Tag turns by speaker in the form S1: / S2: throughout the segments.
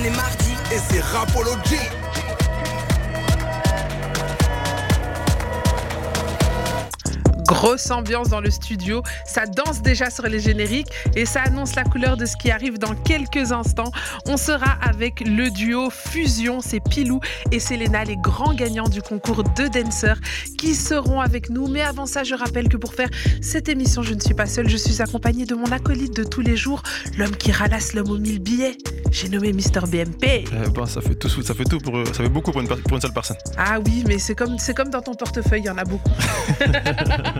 S1: on est mardi.
S2: Et c'est Rapology.
S3: Grosse ambiance dans le studio, ça danse déjà sur les génériques et ça annonce la couleur de ce qui arrive dans quelques instants. On sera avec le duo Fusion, c'est Pilou et Selena, les grands gagnants du concours de danseurs qui seront avec nous. Mais avant ça, je rappelle que pour faire cette émission, je ne suis pas seule, je suis accompagnée de mon acolyte de tous les jours, l'homme qui ralasse l'homme aux mille billets. J'ai nommé Mister BMP.
S4: Eh ben, ça fait tout, ça fait tout pour, ça fait beaucoup pour une, pour une seule personne.
S3: Ah oui, mais c'est comme, c'est comme dans ton portefeuille, il y en a beaucoup.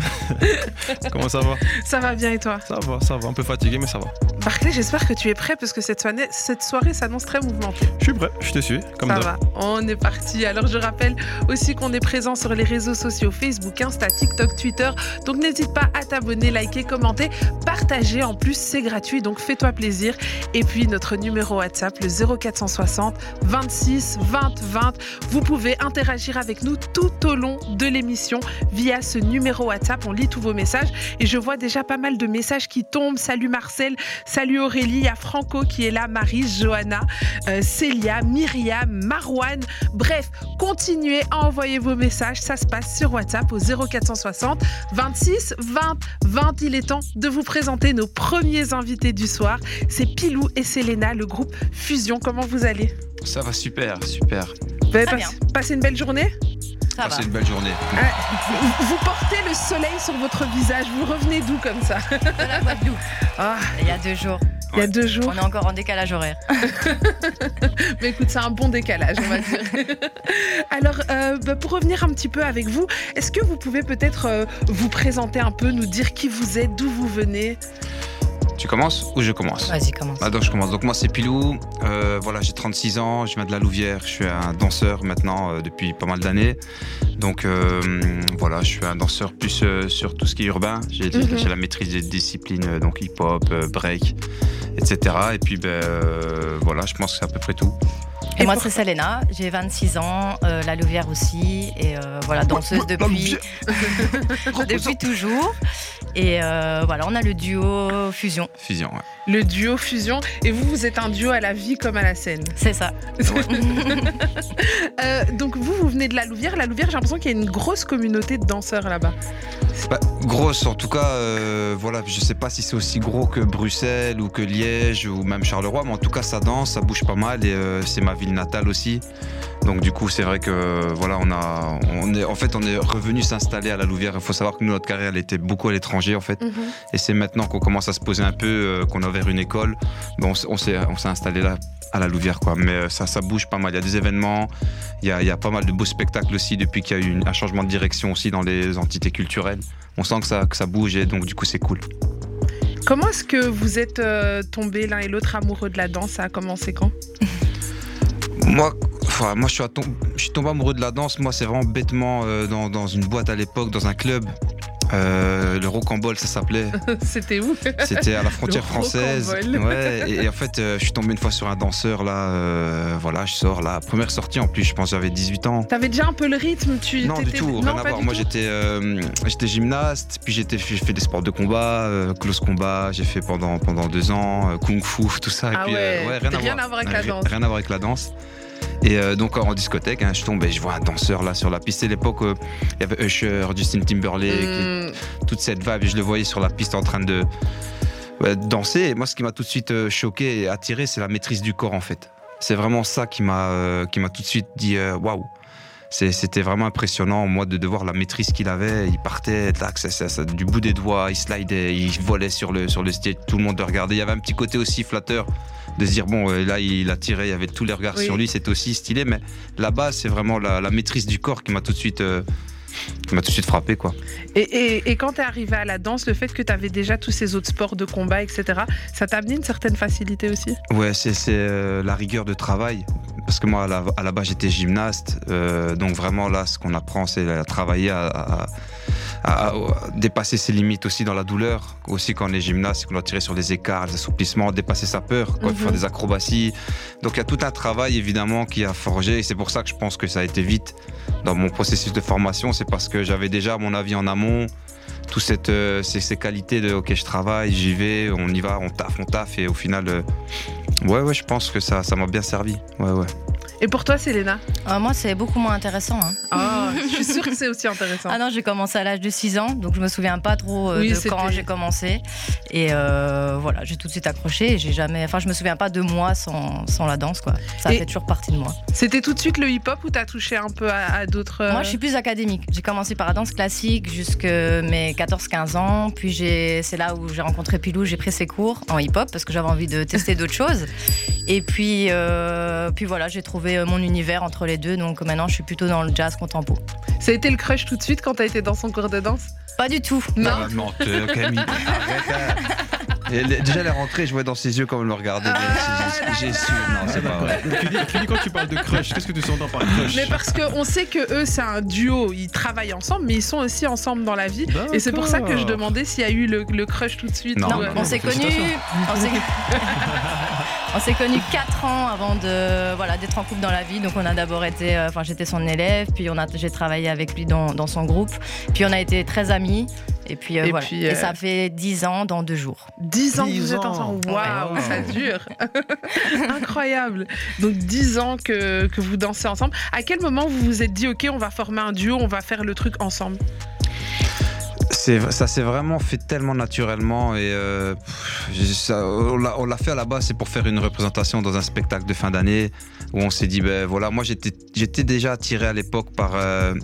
S4: Comment ça va
S3: Ça va bien et toi
S4: Ça va, ça va. Un peu fatigué, mais ça va.
S3: Barclay, j'espère que tu es prêt parce que cette soirée, cette soirée s'annonce très mouvementée.
S4: Je suis prêt, je te suis, comme
S3: Ça va, on est parti. Alors je rappelle aussi qu'on est présent sur les réseaux sociaux Facebook, Insta, TikTok, Twitter. Donc n'hésite pas à t'abonner, liker, commenter, partager. En plus, c'est gratuit, donc fais-toi plaisir. Et puis notre numéro WhatsApp, le 0460 26 20 20. Vous pouvez interagir avec nous tout au long de l'émission via ce numéro WhatsApp. On lit tous vos messages et je vois déjà pas mal de messages qui tombent. Salut Marcel, salut Aurélie, il y a Franco qui est là, Marie, Johanna, euh, Célia, Myriam, Marwan. Bref, continuez à envoyer vos messages. Ça se passe sur WhatsApp au 0460 26 20 20. Il est temps de vous présenter nos premiers invités du soir. C'est Pilou et Selena, le groupe Fusion. Comment vous allez?
S5: Ça va super, super.
S3: Vous avez pas- passé une belle journée?
S5: Ah, C'est une belle journée.
S3: Ah, Vous portez le soleil sur votre visage. Vous revenez d'où comme ça?
S6: De la Guadeloupe.
S3: Ah,
S6: Il y a deux jours.
S3: il y a deux jours.
S6: On est encore en décalage horaire.
S3: Mais écoute, c'est un bon décalage, on va dire. Alors, euh, bah, pour revenir un petit peu avec vous, est-ce que vous pouvez peut-être euh, vous présenter un peu, nous dire qui vous êtes, d'où vous venez?
S5: Tu commences ou je commence
S6: Vas-y, commence.
S5: Ah, donc je commence. Donc moi c'est Pilou, Euh, voilà j'ai 36 ans, je viens de la Louvière, je suis un danseur maintenant euh, depuis pas mal d'années. Donc euh, voilà, je suis un danseur plus sur tout ce qui est urbain. J'ai
S3: Mhm.
S5: la maîtrise des disciplines donc hip-hop, break, etc. Et puis ben voilà, je pense que c'est à peu près tout.
S6: Et moi, c'est Selena. J'ai 26 ans, euh, la Louvière aussi. Et euh, voilà, danseuse depuis, depuis toujours. Et euh, voilà, on a le duo Fusion.
S5: Fusion, ouais.
S3: Le duo Fusion. Et vous, vous êtes un duo à la vie comme à la scène.
S6: C'est ça.
S3: Euh, donc, vous, vous venez de la Louvière. La Louvière, j'ai l'impression qu'il y a une grosse communauté de danseurs là-bas.
S5: Bah, grosse en tout cas, euh, voilà, je sais pas si c'est aussi gros que Bruxelles ou que Liège ou même Charleroi, mais en tout cas ça danse, ça bouge pas mal et euh, c'est ma ville natale aussi. Donc du coup c'est vrai que voilà, on a, on est, en fait on est revenu s'installer à la Louvière. Il faut savoir que nous, notre carrière elle était beaucoup à l'étranger en fait, et c'est maintenant qu'on commence à se poser un peu, euh, qu'on a ouvert une école, Bon, on, s'est, on s'est installé là à la Louvière quoi. Mais euh, ça, ça bouge pas mal. Il y a des événements, il y a, il y a pas mal de beaux spectacles aussi depuis qu'il y a eu un changement de direction aussi dans les entités culturelles. On sent que ça, que ça bouge et donc du coup c'est cool.
S3: Comment est-ce que vous êtes euh, tombés l'un et l'autre amoureux de la danse? Ça a commencé quand?
S5: Moi, moi je, suis tombé amoureux de la danse. Moi, c'est vraiment bêtement euh, dans une boîte à l'époque, dans un club. Euh, le Rocambole, ça s'appelait.
S3: C'était où?
S5: C'était à la frontière
S3: Le
S5: française. Ouais, et, et en fait, euh, je suis tombé une fois sur un danseur là. euh, voilà, je sors là. Première sortie en plus, je pense j'avais 18 ans.
S3: T'avais déjà un peu le rythme tu,
S5: Non, du tout,
S3: Non,
S5: rien à voir. Moi, j'étais j'étais gymnaste, puis j'ai fait des sports de combat, close combat, j'ai fait pendant, pendant deux ans, kung fu, tout ça.
S3: Ah
S5: puis,
S3: ouais, rien à voir avec la
S5: Rien-
S3: danse.
S5: Rien à voir avec la danse. Et euh, donc en discothèque, hein, je tombe et je vois un danseur là sur la piste. C'est l'époque où il y avait Usher, Justin Timberlake,
S3: Hmm,
S5: toute cette vibe. Et je le voyais sur la piste en train de danser. Et moi, ce qui m'a tout de suite euh, choqué et attiré, c'est la maîtrise du corps en fait. C'est vraiment ça qui m'a euh, qui m'a tout de suite dit euh, waouh. C'est- C'était vraiment impressionnant, moi, de, de voir la maîtrise qu'il avait. Il partait tac, ça- ça- ça- du bout des doigts, il slidait, il volait sur le, sur le stage, tout le monde le regardait. Il y avait un petit côté aussi flatteur de se dire, bon, euh, là, il a tiré, il y avait tous les regards
S3: Oui.
S5: sur lui, c'était aussi stylé. Mais là-bas, c'est vraiment la, la maîtrise du corps qui m'a tout de suite. euh, qui m'a tout de suite frappé quoi.
S3: Et, et- et quand t'es arrivé à la danse, le fait que t'avais déjà tous ces autres sports de combat, etc., ça t'a amené une certaine facilité aussi?
S5: Ouais, c'est c'est, euh, la rigueur de travail. Parce que moi, à la, à la base, j'étais gymnaste. euh, donc, vraiment, là, ce qu'on apprend, c'est à travailler à, à- à- dépasser ses limites aussi dans la douleur. Aussi, quand on est gymnaste, qu'on doit tirer sur les écarts, les assouplissements, dépasser sa peur, quoi,
S3: Mhm.
S5: faire des acrobaties. Donc, il y a tout un travail, évidemment, qui a forgé. Et c'est pour ça que je pense que ça a été vite dans mon processus de formation. C'est parce que j'avais déjà, mon avis, en amont, toutes cette, euh, ces, ces qualités de OK, je travaille, j'y vais, on y va, on taffe, on taffe. Et au final, euh, Ouais, ouais, je pense que ça, ça m'a bien servi. Ouais, ouais.
S3: Et pour toi, Selena
S6: Euh, moi, c'est beaucoup moins intéressant. hein.
S3: Ah, je suis sûre que c'est aussi intéressant.
S6: Ah non, j'ai commencé à l'âge de 6 ans, donc je me souviens pas trop euh,
S3: Oui,
S6: de quand j'ai commencé. Et euh, voilà, j'ai tout de suite accroché. et J'ai jamais, enfin, je me souviens pas de moi sans, sans la danse, quoi. Ça
S3: Et-
S6: fait toujours partie de moi.
S3: C'était tout de suite le hip-hop ou t'as touché un peu à, à d'autres euh,
S6: Moi, je suis plus académique. J'ai commencé par la danse classique jusque mes 14-15 ans. Puis j'ai, c'est là où j'ai rencontré Pilou. J'ai pris ses cours en hip-hop parce que j'avais envie de tester d'autres choses. Et puis, puis voilà, j'ai trouvé mon univers entre les deux. Donc maintenant, je suis plutôt dans le jazz contempo.
S3: Ça a été le crush tout de suite quand t'as été dans son cours de danse?
S6: Pas du tout.
S3: Non.
S5: Ah, menteur, Camille. Arrête. hein. Déjà, elle est rentrée, je vois dans ses yeux comme elle me regardait.
S3: Ah,
S5: J'ai- su. Non, c'est pas vrai.
S4: Tu dis, tu dis quand tu parles de crush, qu'est-ce que tu entends par crush?
S3: Mais parce qu'on sait que eux, c'est un duo, ils travaillent ensemble, mais ils sont aussi ensemble dans la vie. Et c'est pour ça que je demandais s'il y a eu le, le crush tout de suite.
S5: Non,
S6: Non,
S3: euh,
S6: on s'est connus. On s'est on s'est connus 4 ans avant de voilà d'être en couple dans la vie. Donc on a d'abord été, euh, enfin j'étais son élève, puis on a j'ai travaillé avec lui dans, dans son groupe, puis on a été très amis. Et puis, euh,
S3: Et
S6: voilà.
S3: puis,
S6: Et
S3: euh,
S6: ça fait 10 ans dans deux jours.
S3: 10 ans que vous
S4: 10
S3: êtes ensemble. Waouh,
S4: Wow.
S3: ça dure. Incroyable. Donc 10 ans que, que vous dansez ensemble. À quel moment vous vous êtes dit, OK, on va former un duo, on va faire le truc ensemble?
S5: Ça s'est vraiment fait tellement naturellement et euh, ça- on l'a fait à la base, c'est pour faire une représentation dans un spectacle de fin d'année où on s'est dit, ben voilà, moi j'étais j'étais déjà attiré à l'époque par, euh,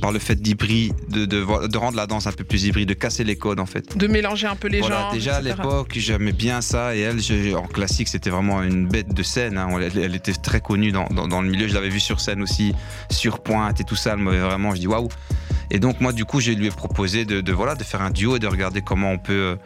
S5: par le fait d'hybride, de, de, rendre la danse un peu plus hybride, de casser les codes en fait.
S3: De mélanger un peu les
S5: Voilà,
S3: genres
S5: déjà à l'époque, j'aimais bien ça. Et elle, je- en classique, c'était vraiment une bête de scène. hein. Elle, elle était très connue dans, dans- dans le milieu. Je l'avais vue sur scène aussi, sur pointe et tout ça. Elle m'avait vraiment, je dis waouh. Et donc, moi, du coup, je lui ai proposé de, de, voilà, de faire un duo et de regarder comment on peut, euh,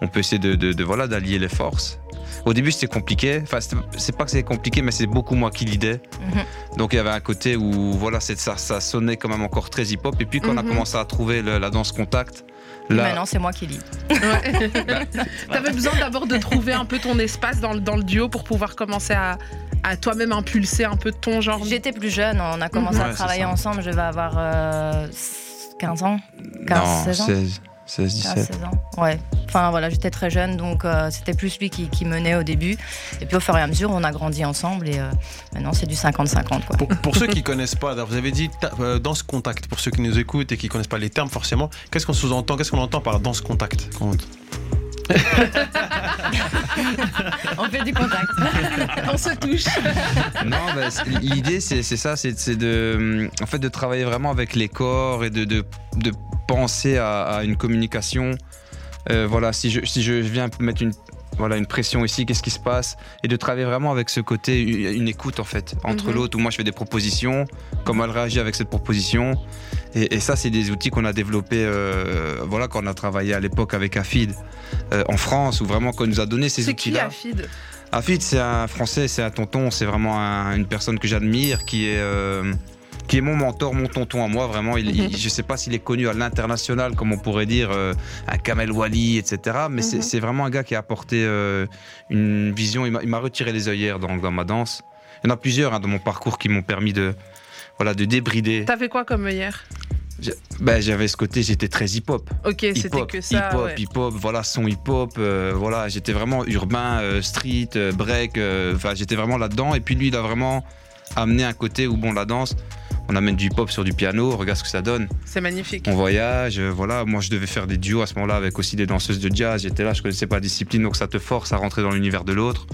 S5: on peut essayer de, de- de, voilà, d'allier les forces. Au début, c'était compliqué. Enfin, c'est pas que c'est compliqué, mais c'est beaucoup moi qui l'idée.
S6: Mhm.
S5: Donc, il y avait un côté où voilà, c'est- ça, ça sonnait quand même encore très hip-hop. Et puis, quand on a
S3: Mhm.
S5: commencé à trouver le- la danse contact, là,
S6: Maintenant, c'est moi qui lis.
S3: Ouais. T'avais besoin d'abord de trouver un peu ton espace dans, le- dans le duo pour pouvoir commencer à, à toi-même impulser un peu ton genre.
S6: J'étais plus jeune, on a commencé à travailler ensemble. Je vais avoir euh, 15 ans. 15,
S5: non,
S6: 16 ans
S5: 16, 16, 17.
S6: 15, 16 ans. Ouais. Enfin voilà, j'étais très jeune, donc euh, c'était plus lui qui, qui menait au début. Et puis au fur et à mesure, on a grandi ensemble et euh, maintenant c'est du 50-50 quoi.
S4: Pour, pour ceux qui connaissent pas, vous avez dit euh, danse contact. Pour ceux qui nous écoutent et qui connaissent pas les termes forcément, qu'est-ce qu'on sous-entend Qu'est-ce qu'on entend par danse contact? Quand-
S6: On fait du contact.
S3: On se touche.
S5: Non, bah, l'idée c'est c'est ça, c'est de, en fait, de travailler vraiment avec les corps et de, de, de penser à, à une communication. Euh, voilà, si je, si je viens mettre une, voilà, une pression ici, qu'est-ce qui se passe? Et de travailler vraiment avec ce côté, une, une écoute en fait, entre
S3: Mhm.
S5: l'autre, où moi je fais des propositions, comment elle réagit avec cette proposition? Et, et ça, c'est des outils qu'on a développés, euh, voilà, quand on a travaillé à l'époque avec Afid euh, en France, où vraiment qu'on nous a donné ces
S3: C'est qui
S5: outils-là.
S3: Afid?
S5: Afid, c'est un Français, c'est un tonton, c'est vraiment un- une personne que j'admire, qui est euh, qui est mon mentor, mon tonton à moi. Vraiment, il, il- je sais pas s'il est connu à l'international, comme on pourrait dire, euh, un Kamel Wally, etc. Mais c'est-
S3: Mhm.
S5: c'est vraiment un gars qui a apporté euh, une vision. Il m'a- il m'a retiré les œillères dans, dans ma danse. Il y en a plusieurs hein, dans mon parcours qui m'ont permis de voilà de débrider.
S3: T'as fait quoi comme hier
S5: Ben, j'avais ce côté, j'étais très hip-hop
S3: Ok, c'était
S5: hip-hop,
S3: que ça.
S5: hip-hop,
S3: ouais.
S5: hip-hop, voilà, son hip-hop, euh, voilà, j'étais vraiment urbain, euh, street, euh, break, enfin, j'étais vraiment là-dedans. Et puis lui, il a vraiment amené un côté où, bon, la danse, on amène du hip-hop sur du piano, regarde ce que ça donne.
S3: C'est magnifique.
S5: On voyage, voilà, moi je devais faire des duos à ce moment-là avec aussi des danseuses de jazz. J'étais là, je connaissais pas la discipline, donc ça te force à rentrer dans l'univers de l'autre.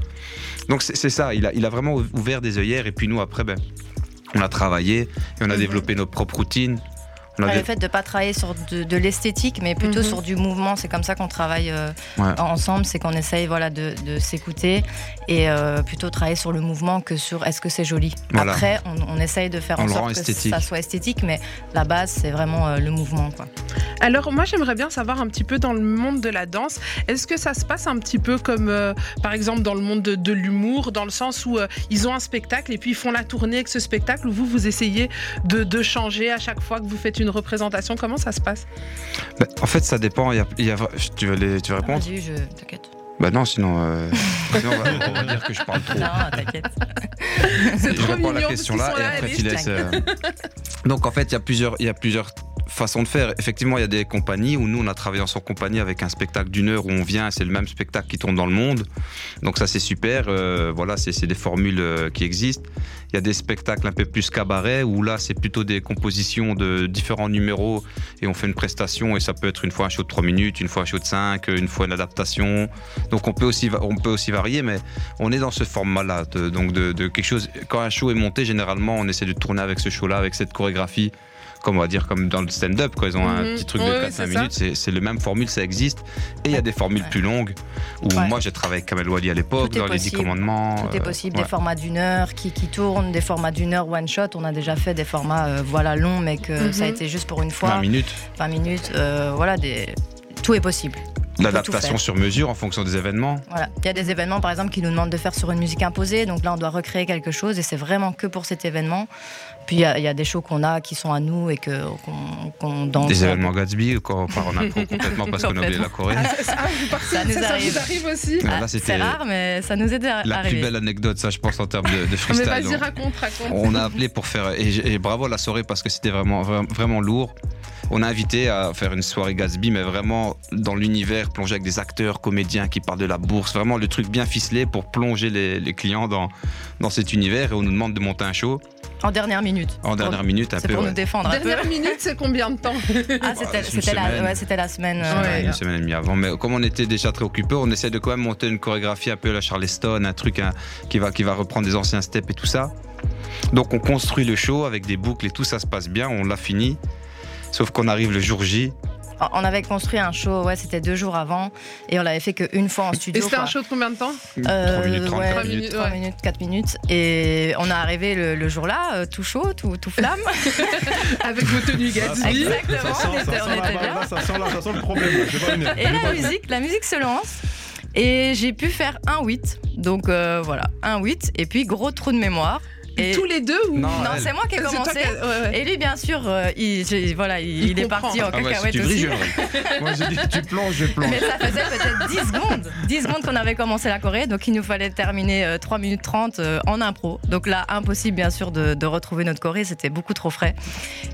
S5: Donc c'est c'est ça, il a, il a vraiment ouvert des œillères. Et puis nous, après, ben, on a travaillé et on a
S3: Mhm.
S5: développé nos propres routines.
S6: Le fait de ne pas travailler sur de, de l'esthétique, mais plutôt
S3: Mhm.
S6: sur du mouvement, c'est comme ça qu'on travaille euh,
S5: Ouais.
S6: ensemble, c'est qu'on essaye voilà, de, de s'écouter et euh, plutôt travailler sur le mouvement que sur est-ce que c'est joli.
S5: Voilà.
S6: Après, on, on essaye de faire
S5: On
S6: en sorte que ça soit esthétique, mais la base, c'est vraiment euh, le mouvement. Quoi.
S3: Alors moi j'aimerais bien savoir un petit peu dans le monde de la danse, est-ce que ça se passe un petit peu comme euh, par exemple dans le monde de, de l'humour, dans le sens où euh, ils ont un spectacle et puis ils font la tournée avec ce spectacle, où vous vous essayez de, de changer à chaque fois que vous faites une représentation, comment ça se passe?
S5: Ben, en fait, ça dépend. Il y a, il y a- tu, veux les- tu veux répondre?
S6: Vas-y, je t'inquiète.
S5: Bah non, sinon, euh, sinon on, va, on va dire que je parle trop.
S6: Non, t'inquiète.
S3: C'est
S5: je
S3: trop
S5: réponds
S3: mignon
S5: à la question là et après tu laisses. euh, Donc en fait, il y a plusieurs, il y a plusieurs façon de faire. Effectivement, il y a des compagnies où nous, on a travaillé en compagnie avec un spectacle d'une heure où on vient, c'est le même spectacle qui tourne dans le monde. Donc ça, c'est super. Euh, voilà, c'est des formules euh, qui existent. Il y a des spectacles un peu plus cabaret où là, c'est plutôt des compositions de différents numéros et on fait une prestation et ça peut être une fois un show de 3 minutes, une fois un show de 5, une fois une adaptation. Donc on peut aussi, on peut aussi varier, mais on est dans ce format-là. Donc de, de quelque chose, quand un show est monté, généralement, on essaie de tourner avec ce show-là, avec cette chorégraphie comme on va dire comme dans le stand-up quand ils ont un
S3: Mhm.
S5: petit truc de
S3: Ouais,
S5: 4-5
S3: c'est ça.
S5: minutes c'est- le même formule ça existe et il y a des formules
S6: Ouais.
S5: plus longues où
S6: Ouais.
S5: moi j'ai travaillé avec Kamel Wally à l'époque dans les 10
S6: possible.
S5: commandements
S6: Tout est
S5: euh,
S6: possible,
S5: ouais.
S6: des formats d'une heure qui, qui tournent, des formats d'une heure one shot. On a déjà fait des formats euh, voilà longs, mais que
S3: Mhm.
S6: ça a été juste pour une
S5: 20
S6: fois,
S5: minutes
S6: 20 minutes. euh, voilà, des... tout est possible.
S5: l'adaptation sur mesure en fonction des événements
S6: Voilà. Il y a des événements, par exemple, qui nous demandent de faire sur une musique imposée. Donc là, on doit recréer quelque chose et c'est vraiment que pour cet événement. Puis il y, a- il y a des shows qu'on a qui sont à nous et que- qu'on qu'on danse.
S5: des événements Gatsby quand on part en impro complètement parce qu'on a oublié la Corée
S3: Ah, ça, ah, vous partez-
S6: Ça nous
S3: ça,
S6: arrive.
S3: vous arrive aussi
S5: Ah,
S6: Ah,
S5: là,
S6: c'est
S5: c'était
S6: rare, mais ça nous est
S5: la plus
S6: arrivé.
S5: belle anecdote ça je pense en termes de, de
S3: Mais
S5: freestyle
S3: vas-y,
S5: Donc,
S3: raconte, raconte.
S5: on a appelé pour faire et, et bravo à la soirée parce que c'était vraiment vra- vraiment lourd on a invité à faire une soirée Gatsby mais vraiment dans l'univers plonger avec des acteurs comédiens qui parlent de la bourse vraiment le truc bien ficelé pour plonger les, les clients dans dans cet univers et on nous demande de monter un show
S6: En dernière minute.
S5: en dernière minute un
S6: C'est
S5: peu
S6: pour
S5: ouais.
S6: nous défendre un peu.
S3: Dernière minute, c'est combien de temps
S6: Ah, c'était
S5: Ouais, c'est une
S6: c'était la,
S5: semaine.
S6: ouais, c'était la semaine.
S5: Une
S6: euh,
S5: semaine,
S3: Ouais.
S5: une semaine et demie avant. Mais comme on était déjà très occupés, on essaie de quand même monter une chorégraphie un peu à la Charleston, un truc hein, qui, va, qui va reprendre des anciens steps et tout ça. Donc on construit le show avec des boucles et tout, ça se passe bien, on l'a fini. Sauf qu'on arrive le jour J.
S6: On avait construit un show, ouais, c'était deux jours avant, et on l'avait fait qu'une fois en
S3: Et
S6: studio.
S3: c'était un show de combien de temps
S5: 3
S6: Euh,
S5: minutes 30
S6: ouais,
S3: Trois
S5: minutes.
S3: minutes.
S6: Trois
S3: ouais.
S6: minutes, 4 minutes. Et on est arrivé le, le jour-là, euh, tout chaud, tout, tout flamme.
S3: Avec vos tenues Gatsby.
S6: Exactement, on était, on était bien.
S4: ça sent, là, ça sent le problème. là.
S6: Et la musique, la musique se lance. Et j'ai pu faire un 8. Donc euh, voilà, un 8. Et puis gros trou de mémoire. Et
S3: Tous les deux ou
S5: Non,
S6: non, c'est moi qui ai commencé.
S3: qui as- ouais, ouais.
S6: Et lui, bien sûr, euh, il, voilà, il,
S3: Il
S6: il est parti en
S5: Ah ouais, si
S6: cacahuète
S5: tu brilles,
S6: aussi.
S5: Moi j'ai dit tu plonges, je plonge.
S6: Mais ça faisait peut-être 10 secondes. 10 secondes qu'on avait commencé la Corée, donc il nous fallait terminer euh, 3 minutes 30 euh, en impro. Donc là, impossible bien sûr de, de retrouver notre Corée, c'était beaucoup trop frais.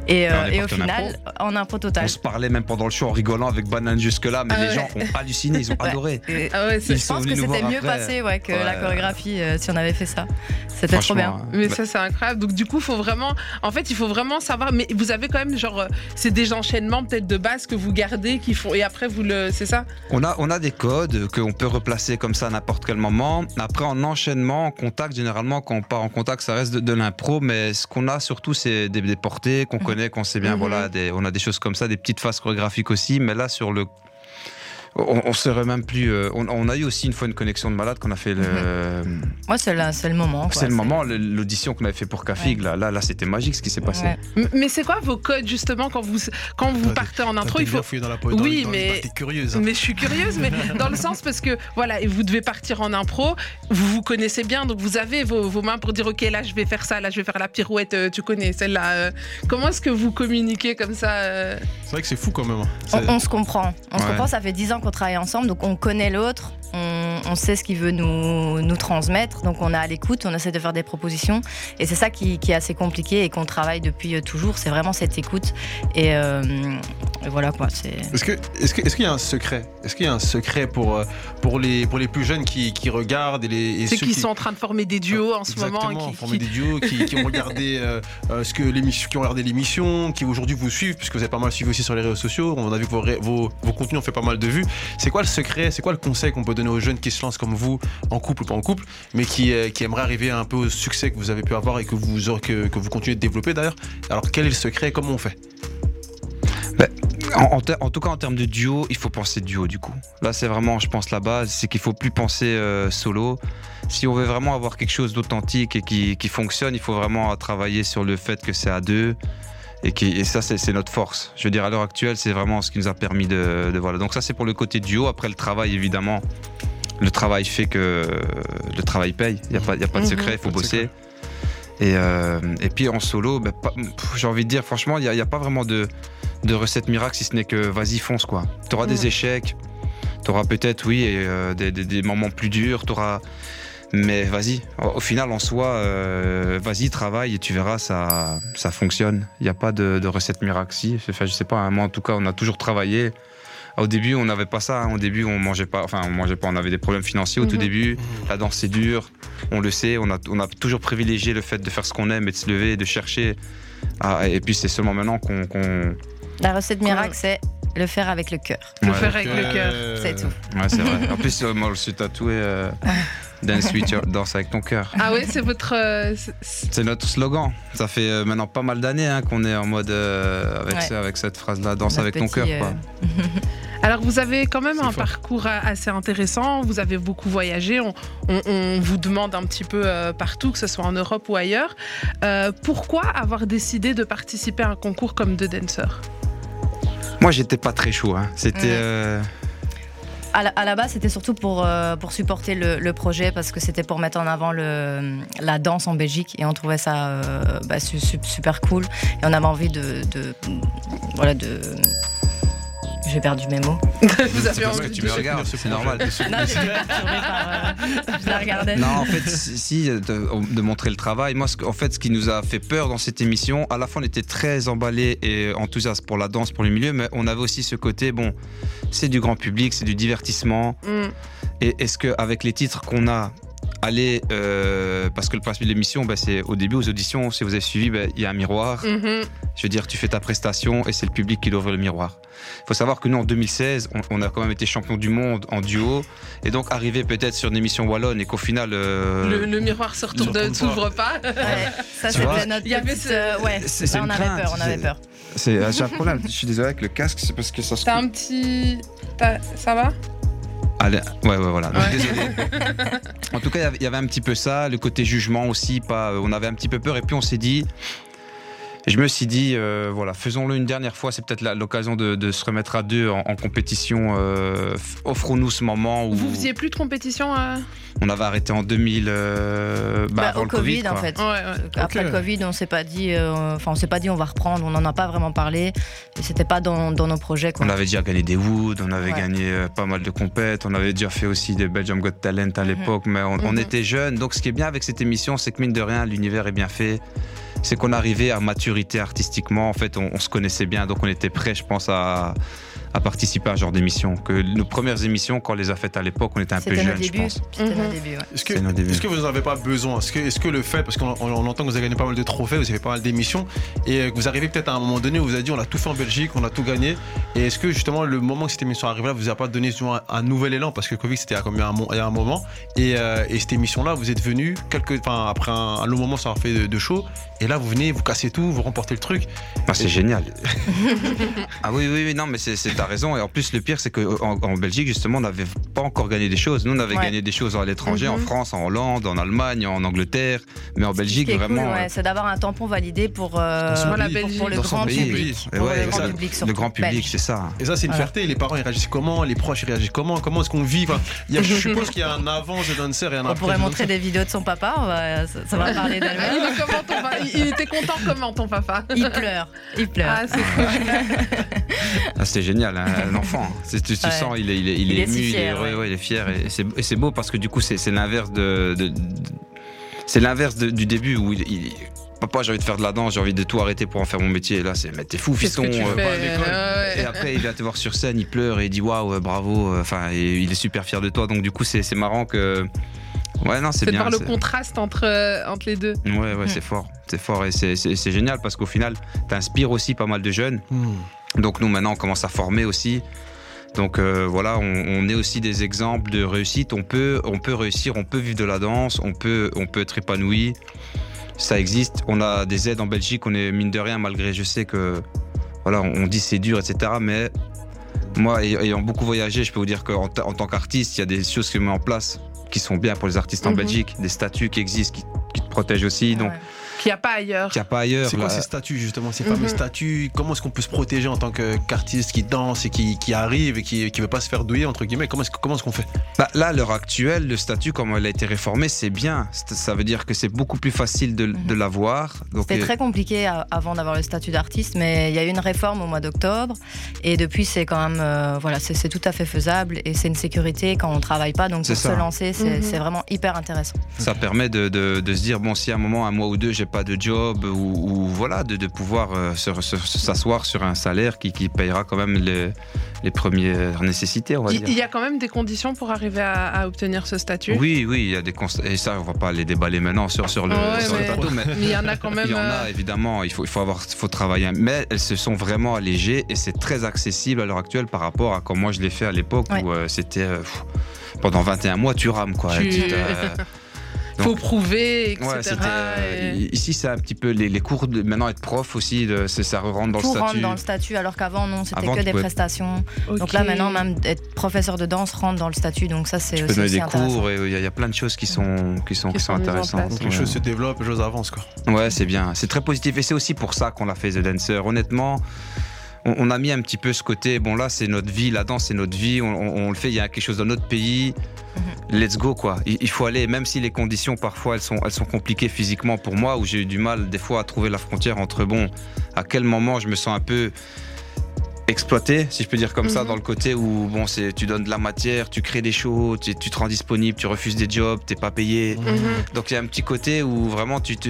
S6: Et, euh,
S5: Ah, est
S6: et au final, en impro total.
S5: On se parlait même pendant le show en rigolant avec Banane jusque-là, mais
S3: Ah
S5: les
S3: ouais.
S5: gens ont halluciné, ils ont
S6: Ouais.
S5: adoré.
S3: Ah ouais, c'est-
S5: Ils
S6: je pense que c'était mieux
S5: après.
S6: passé ouais, que
S5: Ouais.
S6: la chorégraphie euh, si on avait fait ça. C'était trop bien.
S3: Ça, c'est incroyable. Donc, du coup, faut vraiment. En fait, il faut vraiment savoir. Mais vous avez quand même, genre, euh, c'est des enchaînements peut-être de base que vous gardez, qui font. Et après, vous le. C'est ça?
S5: On a, on a des codes qu'on peut replacer comme ça à n'importe quel moment. Après, en enchaînement, en contact, généralement, quand on part en contact, ça reste de, de l'impro. Mais ce qu'on a surtout, c'est des, des portées qu'on
S6: Mhm.
S5: connaît, qu'on sait bien.
S3: Mhm.
S5: Voilà, des- on a des choses comme ça, des petites phases chorégraphiques aussi. Mais là, sur le. On, on serait même plus. euh, on, on a eu aussi une fois une connexion de malade qu'on a fait. Le,
S6: Moi, c'est le, c'est le moment. quoi.
S5: c'est le moment, l'audition qu'on avait fait pour Cafig. Là, là, là c'était magique ce qui s'est passé.
S6: Ouais.
S3: Mais c'est quoi vos codes, justement, quand vous, quand vous partez en intro Il faut.
S4: dans la.
S3: Oui,
S4: dans- dans-
S3: mais-
S4: T'es curieuse. hein.
S3: Mais je suis curieuse, mais dans le sens parce que voilà, et vous devez partir en impro, vous vous connaissez bien, donc vous avez vos, vos mains pour dire ok là je vais faire ça, là je vais faire la pirouette, euh, tu connais celle-là. euh. comment est-ce que vous communiquez comme ça euh?
S4: C'est vrai que c'est fou quand même. hein.
S6: On, se comprend. On se comprend, ça fait 10 ans qu'on travaille ensemble, donc on connaît l'autre, on, on sait ce qu'il veut nous, nous transmettre, donc on est à l'écoute, on essaie de faire des propositions. Et c'est ça qui, qui est assez compliqué et qu'on travaille depuis euh, toujours, c'est vraiment cette écoute. Et, euh, et voilà quoi.
S4: Est-ce que est-ce que est-ce qu'il y a un secret? Est-ce qu'il y a un secret pour euh, pour les pour les plus jeunes qui, qui regardent et les et ceux qui
S3: sont en train de former des duos en ce moment. Qui-
S4: former
S3: qui-
S4: des duos qui, qui ont regardé euh, euh, ce que l'émission, qui ont regardé l'émission, qui aujourd'hui vous suivent puisque vous avez pas mal suivi aussi sur les réseaux sociaux. On a vu que vos, vos contenus ont fait pas mal de vues. C'est quoi le secret C'est quoi le conseil qu'on peut donner aux jeunes qui se lancent comme vous, en couple ou pas en couple, mais qui, euh, aimeraient arriver un peu au succès que vous avez pu avoir et que vous que, que vous continuez de développer d'ailleurs? Alors quel est le secret et Comment on fait?
S5: En, en tout cas, en termes de duo, il faut penser duo du coup. Là, c'est vraiment, je pense, la base, c'est qu'il faut plus penser euh, solo. Si on veut vraiment avoir quelque chose d'authentique et qui fonctionne, il faut vraiment travailler sur le fait que c'est à deux. Et, qui, et ça, c'est notre force. Je veux dire, à l'heure actuelle, c'est vraiment ce qui nous a permis de, de voilà. Donc ça, c'est pour le côté duo. Après, le travail, évidemment, le travail fait que le travail paye. Il n'y a, pas- il y a pas de
S3: Mhm.
S5: secret, il faut bosser. Et, euh, et puis en solo, pff, j'ai envie de dire, franchement, il n'y a, il y a pas vraiment de, de recette miracle si ce n'est que vas-y, fonce quoi. Tu auras des échecs, tu auras peut-être, oui, et, euh, des, des- des moments plus durs, tu auras Mais vas-y, au, final, en soi, euh, vas-y, travaille et tu verras, ça, ça fonctionne. Il n'y a pas de, de recette miracle. Si, enfin, je sais pas, hein, moi en tout cas, on a toujours travaillé. Au début, on n'avait pas ça. hein. Au début, on mangeait pas. Enfin, on mangeait pas. On avait des problèmes financiers au tout
S3: Mhm.
S5: début. La danse, c'est dur. On le sait. On a, on a toujours privilégié le fait de faire ce qu'on aime et de se lever et de chercher. Ah, et puis, c'est seulement maintenant qu'on.
S6: La recette miracle, c'est le faire avec le cœur.
S3: Le
S5: Ouais.
S3: faire avec le cœur.
S4: Euh,
S6: C'est tout.
S5: Ouais, c'est vrai. En plus, euh, moi, je suis tatoué. euh, Dance with your- danse avec ton cœur.
S3: Ah oui, c'est votre. euh, c'est-
S5: notre slogan. Ça fait euh, maintenant pas mal d'années hein, qu'on est en mode euh, avec,
S6: Ouais.
S5: avec cette phrase-là, danse
S6: Notre
S5: avec ton cœur. quoi.
S3: Alors, vous avez quand même un
S4: fort.
S3: parcours assez intéressant. Vous avez beaucoup voyagé. On, on- on vous demande un petit peu partout, que ce soit en Europe ou ailleurs. Pourquoi avoir décidé de participer à un concours comme The Dancer
S5: Moi, j'étais pas très chaud. hein. C'était.
S6: À la, base, c'était surtout pour, euh, supporter le, projet parce que c'était pour mettre en avant la danse en Belgique et on trouvait ça euh, bah, su- su- super cool. Et on avait envie voilà de j'ai perdu mes mots.
S3: Vous avez
S5: C'est parce que tu me regardes, c'est normal.
S6: Non, j'étais perturbée par euh, je la regardais.
S5: Non, en fait, si, de, de montrer le travail. Moi, en fait, ce qui nous a fait peur dans cette émission, à la fois, on était très emballés et enthousiastes pour la danse, pour le milieu, mais on avait aussi ce côté, bon, c'est du grand public, c'est du divertissement.
S3: Mm.
S5: Et est-ce qu'avec les titres qu'on a, aller, euh, parce que le principe de l'émission, bah, c'est au début, aux auditions, si vous avez suivi, bah, il y a un miroir.
S3: Mhm.
S5: Je veux dire, tu fais ta prestation et c'est le public qui doit ouvrir le miroir. Il faut savoir que nous, en 2016, on, on a quand même été champion du monde en duo. Et donc, arriver peut-être sur une émission wallonne et qu'au final. euh,
S3: Le, le miroir se retourne, ne s'ouvre pas.
S6: Ouais, ça
S5: Tu vois,
S6: c'était notre
S3: il y avait
S6: petite,
S3: ce-
S6: euh, ouais, là, on avait
S5: crainte,
S6: peur, on avait
S5: c'est-
S6: peur.
S5: C'est j'ai un problème. Je suis désolé avec le casque, c'est parce que ça se.
S3: T'as un petit. t'as- Ça va?
S5: Allez, ouais, ouais, voilà. Donc,
S3: Ouais.
S5: Désolé. en tout cas, il y avait- il y avait un petit peu ça, le côté jugement aussi. Pas, on avait un petit peu peur et puis on s'est dit. Je me suis dit, euh, voilà, faisons-le une dernière fois. C'est peut-être l'occasion de, de se remettre à deux en, en compétition. euh, Offrons-nous ce moment où
S3: Vous faisiez plus de compétition euh
S5: on avait arrêté en 2000. euh, bah,
S6: Bah,
S5: avant
S6: au
S5: le
S6: Covid, en fait.
S3: Ouais, ouais.
S6: Après le Covid, on s'est pas dit, euh, enfin on s'est pas dit on va reprendre, on n'en a pas vraiment parlé, et c'était pas dans, dans nos projets. Quoi.
S5: On avait déjà gagné des Wood, on avait
S6: Ouais.
S5: gagné pas mal de compètes, on avait déjà fait aussi des Belgium Got Talent à
S6: Mhm.
S5: l'époque, mais on, on
S3: Mhm.
S5: était jeunes. Donc ce qui est bien avec cette émission, c'est que mine de rien, l'univers est bien fait. C'est qu'on arrivait à maturité artistiquement. En fait, on, se connaissait bien, donc on était prêt, je pense, à, à participer à ce genre d'émission. Que nos premières émissions, quand on les a faites à l'époque, on était un peu jeunes, je pense.
S6: C'était nos
S3: Mhm.
S6: débuts, ouais.
S4: Est-ce que, vous n'en avez pas besoin? Est-ce que, est-ce que le fait, parce qu'on on- on entend que vous avez gagné pas mal de trophées, vous avez fait pas mal d'émissions, et euh, que vous arrivez peut-être à un moment donné où vous avez dit on a tout fait en Belgique, on a tout gagné, et est-ce que justement le moment que cette émission arrive là, vous a pas donné justement un, un nouvel élan? Parce que le Covid c'était il a il y a un moment, et, euh, et cette émission là, vous êtes venu quelques, enfin après un, un long moment sans avoir fait de, de show, et là vous venez, vous cassez tout, vous remportez le truc.
S5: Ah, c'est génial. ah oui, oui, oui, non, mais c'est- t'as raison. Et en plus, le pire, c'est qu'en en Belgique, justement, on n'avait pas encore gagné des choses. Nous, on avait
S6: Ouais.
S5: gagné des choses à l'étranger, en
S3: Mhm.
S5: France, en Hollande, en Allemagne, en Angleterre. Mais en Belgique, vraiment.
S6: cool, ouais, c'est d'avoir un tampon validé pour, euh,
S3: Pour la
S4: pays.
S3: Belgique.
S6: pour le
S5: dans
S6: grand
S5: pays.
S6: public.
S5: Et
S6: Pour
S5: ouais,
S6: le grand
S5: ça,
S6: public,
S5: le
S6: surtout
S5: grand public,
S6: belge.
S5: c'est ça.
S4: Et ça, c'est une
S6: Voilà.
S4: fierté. Les parents, ils réagissent comment? Les proches, ils réagissent comment? Comment est-ce qu'on vit? Enfin, il y a- Je suppose qu'il y a un avant The Dancer et un
S6: On
S4: après
S6: pourrait
S4: The
S6: montrer des vidéos de son papa, on va- ça, ça va parler
S3: Ah,
S6: d'elle-même.
S3: il, pa- il était content comment ton papa?
S6: Il pleure, il pleure.
S3: Ah, c'est cool.
S5: Ah, c'est génial, hein, un enfant. C'est- Tu, tu
S6: Ouais.
S5: sens, il est, il est, il
S6: Il
S5: est
S6: est si
S5: ému, il est
S6: fier,
S5: heureux,
S6: ouais.
S5: ouais, il est fier. Et c'est, et c'est beau parce que du coup, c'est, l'inverse de. de- de- c'est l'inverse de- du début où il. il- Papa, j'ai envie de faire de la danse, j'ai envie de tout arrêter pour en faire mon métier. Et là, c'est, mais t'es fou, fiston. euh,
S3: fais
S4: pas à l'école.
S3: Ouais, ouais.
S5: Et après, il vient te voir sur scène, il pleure et il dit waouh, euh, bravo. euh, Enfin, il est super fier de toi. Donc, du coup, c'est, c'est marrant que. Ouais, non, c'est bien.
S3: voir le contraste entre, euh, entre les deux.
S5: Ouais, ouais,
S6: Mm.
S5: c'est fort. C'est fort et c'est, génial parce qu'au final, t'inspires aussi pas mal de jeunes.
S4: Hmm.
S5: Donc nous maintenant on commence à former aussi. Donc euh, voilà, on, on est aussi des exemples de réussite. On peut, on peut réussir, on peut vivre de la danse, on peut, on peut être épanoui. Ça existe. On a des aides en Belgique. On est mine de rien, malgré je sais que voilà, on, dit c'est dur, etc. Mais moi, ay- ayant beaucoup voyagé, je peux vous dire qu'en en tant qu'artiste, il y a des choses qui se mettent en place qui sont bien pour les artistes en
S3: Mhm.
S5: Belgique, des statuts qui existent, qui, qui te protègent aussi. Donc
S6: Ouais.
S3: Qu'il n'y a pas ailleurs.
S5: qu'il n'y a pas ailleurs.
S4: C'est quoi ces statuts justement, ces
S3: Mhm.
S4: fameux statuts Comment est-ce qu'on peut se protéger en tant que- qu'artiste qui danse et qui, qui arrive et qui ne veut pas se faire douiller entre guillemets? Comment est-ce comment est-ce qu'on fait?
S5: Bah, là, à l'heure actuelle, le statut, comme il a été réformé, c'est bien. Ça veut dire que c'est beaucoup plus facile de, de l'avoir. Donc,
S6: C'était
S5: euh,
S6: très compliqué à- avant d'avoir le statut d'artiste, mais il y a eu une réforme au mois d'octobre et depuis c'est quand même euh, voilà c'est tout à fait faisable et c'est une sécurité quand on travaille pas donc pour
S5: ça.
S6: se lancer c'est
S3: Mhm.
S6: c'est vraiment hyper intéressant.
S5: ça permet de, de- de se dire bon, si à un moment, un mois ou deux, j'ai pas de job, ou, ou voilà, de, de pouvoir euh, se- se- s'asseoir sur un salaire qui, qui payera quand même les, les premières nécessités, on va
S3: Il
S5: dire.
S3: il y a quand même des conditions pour arriver à, à obtenir ce statut?
S5: Oui, oui, il y a des constats. Et ça, on va pas les déballer maintenant sur, sur le,
S3: Ouais,
S5: sur le
S3: mais-
S5: plateau, mais
S3: Mais il y en a quand même.
S5: Il y en
S3: euh,
S5: a évidemment, il faut, il faut, avoir, faut travailler. Mais elles se sont vraiment allégées et c'est très accessible à l'heure actuelle par rapport à quand moi je l'ai fait à l'époque
S6: Ouais.
S5: où euh, c'était euh, pendant 21 mois tu rames quoi.
S3: Tu-
S5: T'as-
S3: faut
S5: Donc-
S3: prouver, etc.
S5: Ouais, c'était, euh,
S3: et-
S5: Ici, c'est un petit peu les, les cours. De, maintenant, être prof aussi, de- ça rentre dans
S6: Tout
S5: le
S6: rentre
S5: statut.
S6: dans le statut alors qu'avant non c'était que des
S5: pouvais-
S6: prestations. Donc là maintenant même être professeur de danse rentre dans le statut donc ça c'est
S5: Tu peux
S6: aussi,
S5: donner des
S6: intéressant.
S5: cours et il y, a- il y a plein de choses qui sont, qui sont,
S3: Qui
S5: qui sont intéressantes.
S4: Donc les
S5: Ouais.
S4: choses se développent, les choses avancent quoi.
S5: Ouais, c'est bien. C'est très positif. Et c'est aussi pour ça qu'on l'a fait The Dancer. Honnêtement, on, on a mis un petit peu ce côté. Bon, là, c'est notre vie. La danse, c'est notre vie. On, on- on le fait. Il y a quelque chose dans notre pays. Let's go, quoi. Il, il faut aller, même si les conditions, parfois, elles sont, elles sont compliquées physiquement pour moi, où j'ai eu du mal, des fois, à trouver la frontière entre, bon, à quel moment je me sens un peu exploité, si je peux dire comme ça,
S3: Mhm.
S5: dans le côté où bon, c'est tu donnes de la matière, tu crées des shows, tu, tu te rends disponible, tu refuses des jobs, t'es pas payé.
S3: Mhm.
S5: Donc il y a un petit côté où vraiment tu te,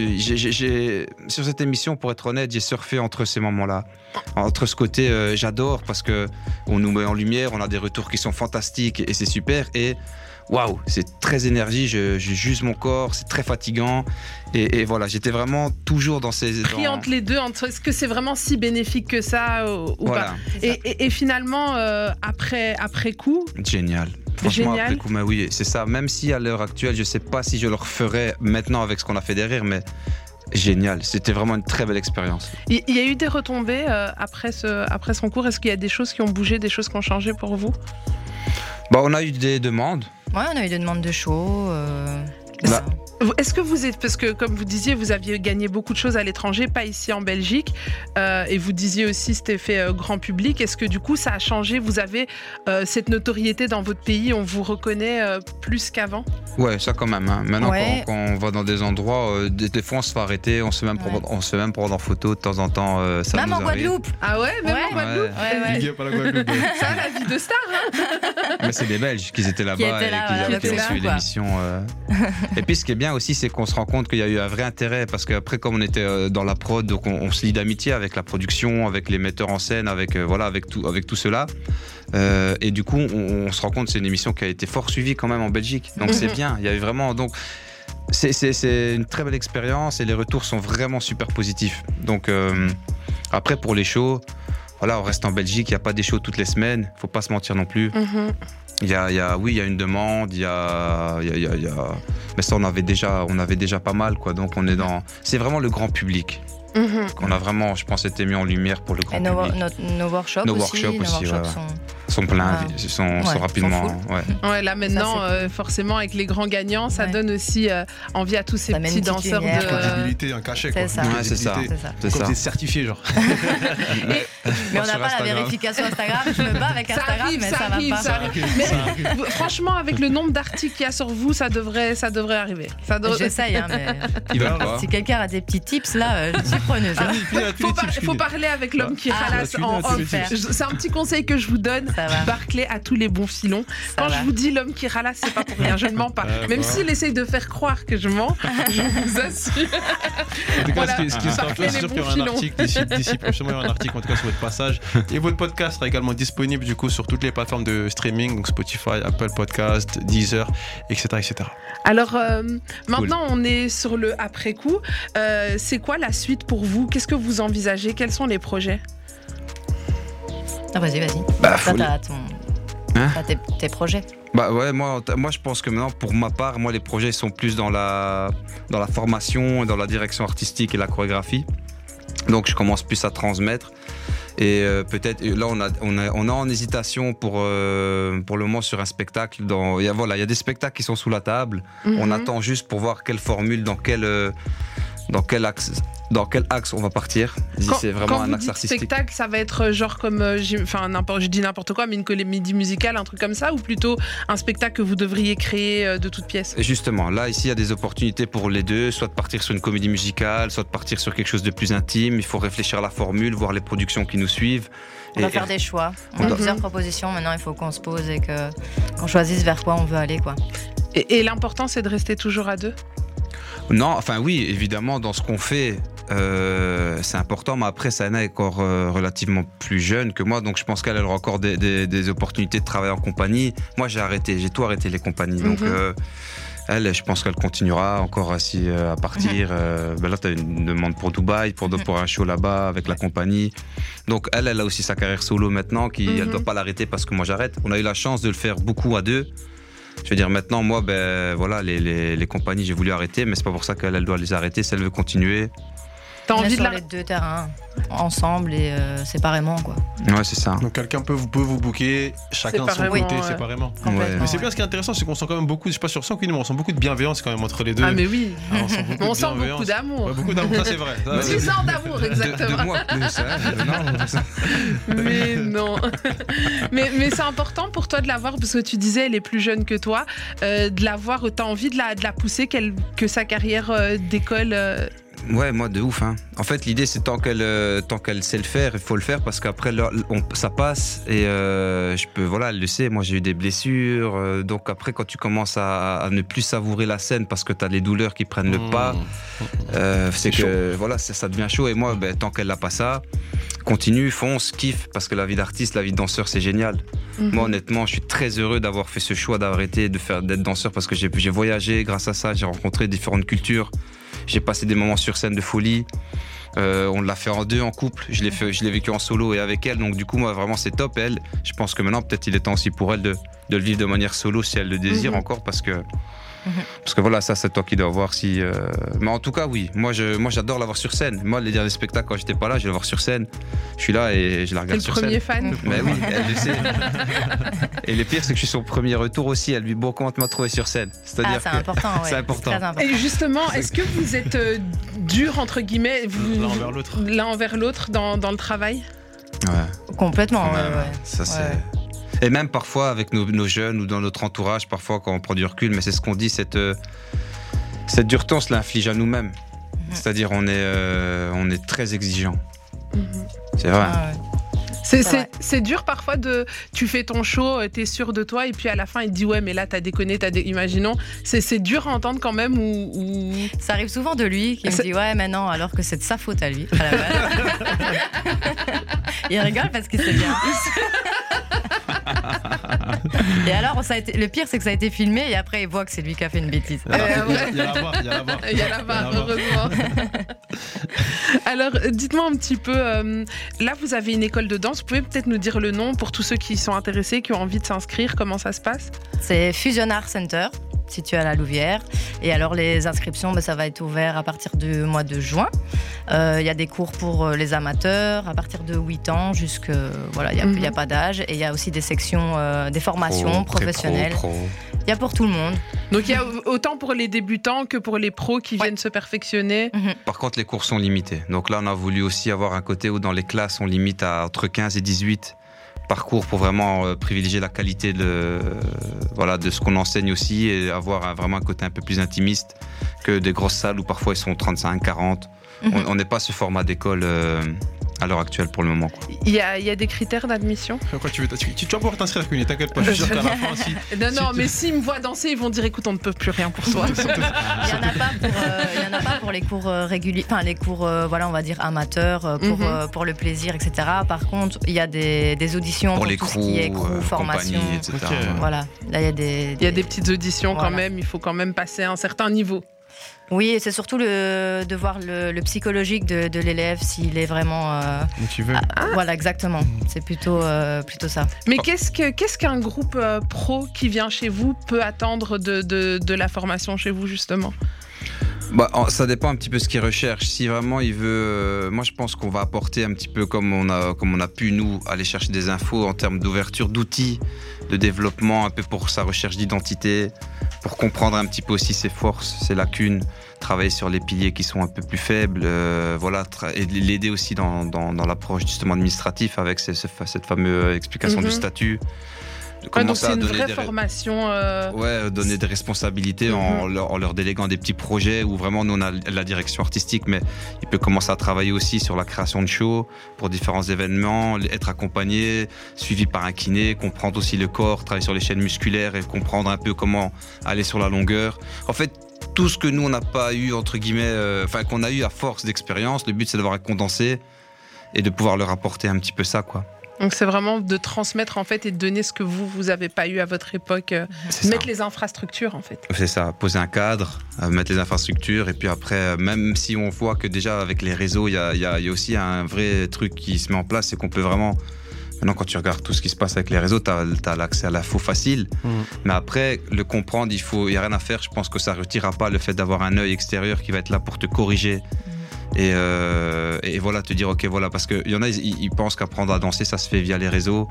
S5: sur cette émission pour être honnête, j'ai surfé entre ces moments-là, entre ce côté euh, j'adore parce que on nous met en lumière, on a des retours qui sont fantastiques et c'est super et waouh c'est très énergie, je, je j'use mon corps, c'est très fatigant et, et voilà j'étais vraiment toujours dans ces
S3: Pris
S5: dans-
S3: entre les deux, entre est-ce que c'est vraiment si bénéfique que ça euh, ou
S5: voilà
S3: pas et, et- et finalement, euh, après, après coup,
S5: génial. Franchement,
S3: Génial.
S5: après coup, mais oui, c'est ça. Même si à l'heure actuelle, je sais pas si je le referais maintenant avec ce qu'on a fait derrière, mais génial. C'était vraiment une très belle expérience.
S3: il y a eu des retombées euh, après, ce, après son cours. Est-ce qu'il y a des choses qui ont bougé, des choses qui ont changé pour vous?
S5: Bah, on a eu des demandes.
S6: Ouais, on a eu des demandes de show. euh,
S3: Est-ce que vous êtes, parce que comme vous disiez, vous aviez gagné beaucoup de choses à l'étranger, pas ici en Belgique, euh, et vous disiez aussi c'était fait euh, grand public. Est-ce que du coup ça a changé? Vous avez euh, cette notoriété dans votre pays, on vous reconnaît euh, plus qu'avant?
S5: Ouais, ça quand même. hein. Maintenant,
S6: Ouais.
S5: quand, quand on va dans des endroits, euh, des, des fois, on se fait arrêter, on se fait même,
S6: Ouais.
S5: prendre, on se fait même prendre en photo de temps en temps. euh, ça
S6: Même
S5: nous
S6: en
S5: arrive.
S6: Guadeloupe.
S3: Ah ouais, même
S6: Ouais.
S3: en Guadeloupe?
S6: Ouais, ouais.
S4: Big up à la Guadeloupe.
S3: Ça, la vie de star hein
S5: Mais c'est des Belges qui étaient là-bas
S6: Qui étaient
S5: et
S6: là,
S5: qui,
S6: là, quoi.
S5: l'émission. et puis, ce qui est bien aussi, c'est qu'on se rend compte qu'il y a eu un vrai intérêt parce qu'après, comme on était euh, dans la prod, donc on, on se lie d'amitié avec la production, avec les metteurs en scène, avec euh, voilà, avec tout, avec tout cela. Euh, et du coup, on, on se rend compte que c'est une émission qui a été fort suivie quand même en Belgique. Donc c'est
S3: Mhm.
S5: bien. Il y a eu vraiment donc. C'est- C'est c'est une très belle expérience et les retours sont vraiment super positifs. Donc euh, après pour les shows, voilà, on reste en Belgique, il n'y a pas des shows toutes les semaines, faut pas se mentir non plus.
S3: Mhm.
S5: Il y a, il y a- oui, il y a une demande, il y a, il y a- il y a- il y a- mais ça on avait déjà, on avait déjà pas mal quoi. Donc on est dans, c'est vraiment le grand public.
S3: Mhm.
S5: On a vraiment, je pense, été mis en lumière pour le grand
S6: Et
S5: public.
S6: nos- nos workshops
S5: Nos
S6: aussi.
S5: workshops
S6: nos
S5: aussi,
S6: workshops
S5: ouais, ouais.
S6: sont-
S5: sont pleins,
S6: Ah.
S5: ils sont,
S6: Ouais,
S5: rapidement.
S6: full.
S5: ouais.
S3: Ouais, là maintenant,
S6: Ça,
S3: euh, forcément, avec les grands gagnants, ça
S6: Ouais.
S3: donne aussi euh, envie à tous ces
S6: Ça
S3: petits danseurs
S6: lumière.
S3: de.
S4: Crédibilité, un cachet quoi.
S6: C'est ça.
S5: C'est ça.
S6: ça.
S4: Comme
S5: ça.
S4: genre.
S6: Mais on n'a pas la vérification Instagram. Je me bats avec
S3: Ça
S6: Instagram,
S3: arrive,
S6: mais
S3: ça
S6: ça,
S3: arrive,
S6: va pas.
S3: ça arrive. Mais franchement, avec le nombre d'articles qu'il y a sur vous, ça devrait, ça devrait arriver. Ça devrait-
S6: J'essaye, hein, mais
S5: pas.
S6: si quelqu'un a des petits tips là, euh, je suis preneuse.
S3: faut, par- faut parler avec l'homme qui
S6: Ah,
S3: ralasse
S4: tu
S3: en off. C'est un petit conseil que je vous donne.
S6: Ça va.
S3: Barclay a tous les bons filons.
S6: Ça
S3: Quand
S6: va.
S3: je vous dis l'homme qui ralasse, c'est pas pour rien. Je ne mens pas.
S4: Euh,
S3: Même s'il essaye de faire croire que je mens, je vous assure.
S4: En tout cas,
S3: Voilà.
S4: ce qui, ce qui est
S3: Ça
S4: certain,
S3: fait
S4: c'est
S3: les
S4: sûr qu'il y aura un
S3: filons.
S4: article d'ici, d'ici prochainement, il y aura un article en tout cas sur votre passage. Et votre podcast sera également disponible du coup sur toutes les plateformes de streaming, donc Spotify, Apple Podcast, Deezer, etc. etc.
S3: Alors euh, maintenant, on est sur le après coup. Euh, c'est quoi la suite pour vous? Qu'est-ce que vous envisagez? Quels sont les projets?
S6: Ah, vas-y, vas-y.
S5: Bah,
S6: Toi, t'as ton-
S5: Hein
S6: t'as tes, tes projets.
S5: Bah ouais, moi, moi je pense que maintenant, pour ma part, moi les projets sont plus dans la, dans la formation, dans la direction artistique et la chorégraphie. Donc je commence plus à transmettre. Et euh, peut-être, là on a, on, a, on a en hésitation pour, euh, pour le moment sur un spectacle. Dans, il y a, voilà, il y a des spectacles qui sont sous la table. On
S3: Mhm.
S5: attend juste pour voir quelle formule, dans quelle, euh, dans quel axe dans quel axe on va partir. Si
S3: Quand,
S5: c'est vraiment
S3: quand
S5: un
S3: vous
S5: axe
S3: dites
S5: artistique.
S3: spectacle, ça va être euh, genre comme, euh, enfin n'importe, je dis n'importe quoi, mais une comédie musicale, un truc comme ça, ou plutôt un spectacle que vous devriez créer euh, de toutes pièces?
S5: Et Justement, là, ici, il y a des opportunités pour les deux, soit de partir sur une comédie musicale, soit de partir sur quelque chose de plus intime. Il faut réfléchir à la formule, voir les productions qui nous suivent.
S6: On
S5: Et-
S6: va faire des choix. On
S5: On
S6: a
S5: doit-
S6: plusieurs propositions. Maintenant, il faut qu'on se pose et que- qu'on choisisse vers quoi on veut aller. Quoi.
S3: Et, et l'important, c'est de rester toujours à deux?
S5: Non, enfin oui, évidemment, dans ce qu'on fait, euh, c'est important, mais après, Sana est encore euh, relativement plus jeune que moi, donc je pense qu'elle elle aura encore des, des- des opportunités de travailler en compagnie. Moi, j'ai arrêté, j'ai tout arrêté les compagnies, donc
S3: Mhm.
S5: euh, elle, je pense qu'elle continuera encore à partir. ben là, tu as une demande pour Dubaï, pour,
S6: Mhm.
S5: pour un show là-bas avec la compagnie. Donc elle, elle a aussi sa carrière solo maintenant, qui, elle
S3: Mhm.
S5: ne doit pas l'arrêter parce que moi j'arrête. On a eu la chance de le faire beaucoup à deux. Je veux dire, maintenant, moi, ben voilà, les, les, compagnies, j'ai voulu arrêter, mais c'est pas pour ça qu'elle elle doit les arrêter. Si elle veut continuer,
S3: T'as envie de la...
S6: les deux terrains, ensemble et euh, séparément. Quoi.
S5: ouais, c'est ça.
S4: Donc quelqu'un peut vous, peut vous booker chacun de son côté,
S3: ouais.
S4: séparément. Mais c'est
S6: ouais.
S4: bien ce qui est intéressant, c'est qu'on sent quand même beaucoup, je sais pas sur 100 mais on sent beaucoup de bienveillance quand même entre les deux.
S3: Ah mais oui,
S4: Ah, on sent beaucoup
S3: on
S4: de
S3: sent
S4: bienveillance.
S3: beaucoup d'amour.
S4: Ouais, beaucoup d'amour, ça c'est vrai. Ça,
S3: sens d'amour, exactement.
S5: de moi plus. Non,
S3: Mais non. mais mais c'est important pour toi de la voir, parce que tu disais, elle est plus jeune que toi, euh, de la voir, t'as envie de la, de la pousser, qu'elle, que sa carrière euh, décolle.
S5: Ouais, moi de ouf. Hein. En fait, l'idée c'est tant qu'elle euh, tant qu'elle sait le faire, il faut le faire parce qu'après là, on- ça passe et euh, je peux voilà, elle le sait. Moi j'ai eu des blessures, euh, donc après quand tu commences à, à ne plus savourer la scène parce que tu as les douleurs qui prennent le
S4: Mmh.
S5: pas, euh, c'est que voilà, c'est- ça devient chaud. Et moi, ben, tant qu'elle n'a pas ça, continue, fonce, kiffe parce que la vie d'artiste, la vie de danseur, c'est génial.
S3: mhm.
S5: Moi, honnêtement, je suis très heureux d'avoir fait ce choix d'arrêter de faire d'être danseur parce que j'ai j'ai voyagé grâce à ça, j'ai rencontré différentes cultures, j'ai passé des moments sur scène de folie. Euh, on l'a fait en deux en couple, je l'ai fait, je l'ai vécu en solo et avec elle, donc du coup moi vraiment c'est top. Elle, je pense que maintenant peut-être il est temps aussi pour elle de, de le vivre de manière solo si elle le désire
S3: Mhm.
S5: encore parce que parce que voilà ça c'est toi qui dois voir si. euh, Mais en tout cas oui, moi je moi j'adore la voir sur scène. Moi les derniers spectacles quand j'étais pas là, je vais la voir sur scène. Je suis là et je la regarde
S3: le
S5: sur
S3: premier
S5: scène.
S3: fan.
S5: Mais oui, elle le sait. Et le pire, c'est que je suis son premier retour aussi. Elle lui dit Bon, comment tu m'as trouvé sur scène?
S6: Ah,
S5: C'est-à-dire
S6: c'est
S5: que.
S6: important. Ouais.
S5: c'est important.
S6: Très important.
S3: Et justement, est-ce que vous êtes euh, dur, entre guillemets, vous-
S4: L'un envers l'autre.
S3: l'un envers l'autre dans, dans le travail?
S5: Ouais,
S6: Complètement. ouais, ouais.
S5: Ça, c'est. Et même parfois avec nos, nos jeunes ou dans notre entourage, parfois quand on prend du recul, mais c'est ce qu'on dit, cette, euh, cette dureté, on se l'inflige à nous-mêmes. C'est-à-dire, on, est, euh, on est très exigeant.
S3: Mhm.
S5: C'est vrai.
S6: Ah, ouais.
S3: C'est, dur parfois de. Tu fais ton show, euh, t'es sûr de toi, et puis à la fin, il te dit Ouais, mais là, t'as déconné, t'as dé... Imaginons. C'est, c'est dur à entendre quand même, ou. ou-
S6: Ça arrive souvent de lui qui me dit ouais mais non alors que c'est de sa faute à lui. à la base. Il rigole parce qu'il sait bien. et alors ça a été... le pire c'est que ça a été filmé et après il voit que c'est lui qui a fait une bêtise.
S4: Il y a la-
S3: Euh, ouais.
S4: il y a la barre, il y a la barre.
S3: Il y a la barre,
S4: Il y a la barre.
S3: heureusement. Alors, euh, dites-moi un petit peu, euh, là, vous avez une école de danse. Vous pouvez peut-être nous dire le nom pour tous ceux qui sont intéressés, qui ont envie de s'inscrire, comment ça se passe?
S6: C'est Fusion Art Center situé à la Louvière. Et alors les inscriptions, ben, ça va être ouvert à partir du mois de juin. Euh, Il y a des cours pour euh, les amateurs à partir de 8 ans jusque voilà, il n'y a,
S3: Mhm.
S6: il y a pas d'âge. Et il y a aussi des sections, euh, des formations
S5: Pro,
S6: professionnelles.
S5: pro.
S6: Il y a pour tout le monde.
S3: Donc, il y a autant pour les débutants que pour les pros qui
S6: Ouais.
S3: viennent se perfectionner.
S5: Par contre, les cours sont limités. Donc là, on a voulu aussi avoir un côté où dans les classes, on limite à entre 15 et 18 parcours pour vraiment euh, privilégier la qualité de, voilà, de ce qu'on enseigne aussi et avoir vraiment un côté un peu plus intimiste que des grosses salles où parfois ils sont 35, 40.
S6: Mhm.
S5: On- On n'est pas ce format d'école euh, à l'heure actuelle pour le moment. quoi.
S3: Il y a, il y a des critères d'admission?
S4: Quoi, tu, veux, tu, tu vas pouvoir t'inscrire, Cuny, t'inquiète pas. Je suis sûr qu'à la fin, si.
S3: Non,
S4: Si
S3: non,
S4: tu-
S3: mais s'ils me voient danser, ils vont dire écoute, on ne peut plus rien pour toi.
S6: Il n'y en, a pas pour, euh, en a pas pour les cours euh, réguliers, enfin les cours, euh, voilà, on va dire amateurs, pour,
S3: Mhm.
S6: euh, pour le plaisir, etc. Par contre, il y a des, des auditions
S5: Pour
S6: pour,
S5: les
S6: tout ce qui est crew,
S5: euh,
S6: formation.
S5: compagnie, etc.
S6: Voilà, là il y a des.
S3: Il y a des petites auditions quand même, il faut quand même passer un certain niveau.
S6: Oui, et c'est surtout le, de voir le, le psychologique de, de l'élève s'il est vraiment. euh,
S4: Mais tu veux.
S6: ah, Voilà, exactement. C'est plutôt, euh, plutôt ça.
S3: Mais qu'est-ce que qu'est-ce qu'un groupe euh, pro qui vient chez vous peut attendre de, de, de la formation chez vous justement?
S5: Bah, ça dépend un petit peu ce qu'il recherche. Si vraiment il veut, euh, moi je pense qu'on va apporter un petit peu comme on a, comme on a pu nous aller chercher des infos en termes d'ouverture d'outils, de développement, un peu pour sa recherche d'identité, pour comprendre un petit peu aussi ses forces, ses lacunes, travailler sur les piliers qui sont un peu plus faibles, euh, voilà, et l'aider aussi dans, dans, dans l'approche justement administrative avec cette fameuse explication du
S3: Mhm.
S5: statut. De
S3: donc
S5: commencer
S3: c'est
S5: à
S3: une vraie
S5: des-
S3: formation. euh,
S5: Ouais, donner des responsabilités en,
S3: Mhm.
S5: leur, en leur déléguant des petits projets où vraiment nous on a la direction artistique, mais il peut commencer à travailler aussi sur la création de shows pour différents événements, être accompagné, suivi par un kiné, comprendre aussi le corps, travailler sur les chaînes musculaires et comprendre un peu comment aller sur la longueur. En fait, tout ce que nous on n'a pas eu entre guillemets, euh, enfin qu'on a eu à force d'expérience, le but c'est d'avoir un condensé et de pouvoir leur apporter un petit peu ça quoi.
S3: Donc c'est vraiment de transmettre en fait et de donner ce que vous vous avez pas eu à votre époque, euh,
S5: ça.
S3: mettre les infrastructures en fait.
S5: C'est ça, poser un cadre, euh, mettre les infrastructures, et puis après, euh, même si on voit que déjà avec les réseaux, il y a, il y a- il y a aussi un vrai truc qui se met en place, c'est qu'on peut vraiment... Maintenant, quand tu regardes tout ce qui se passe avec les réseaux, tu as, l'accès à l'info facile.
S4: Mhm.
S5: Mais après, le comprendre, il faut, il y a rien à faire. Je pense que ça retirera pas le fait d'avoir un œil extérieur qui va être là pour te corriger. Et, euh, et voilà, te dire, ok, voilà, parce qu'il y en a, ils, ils pensent qu'apprendre à danser, ça se fait via les réseaux.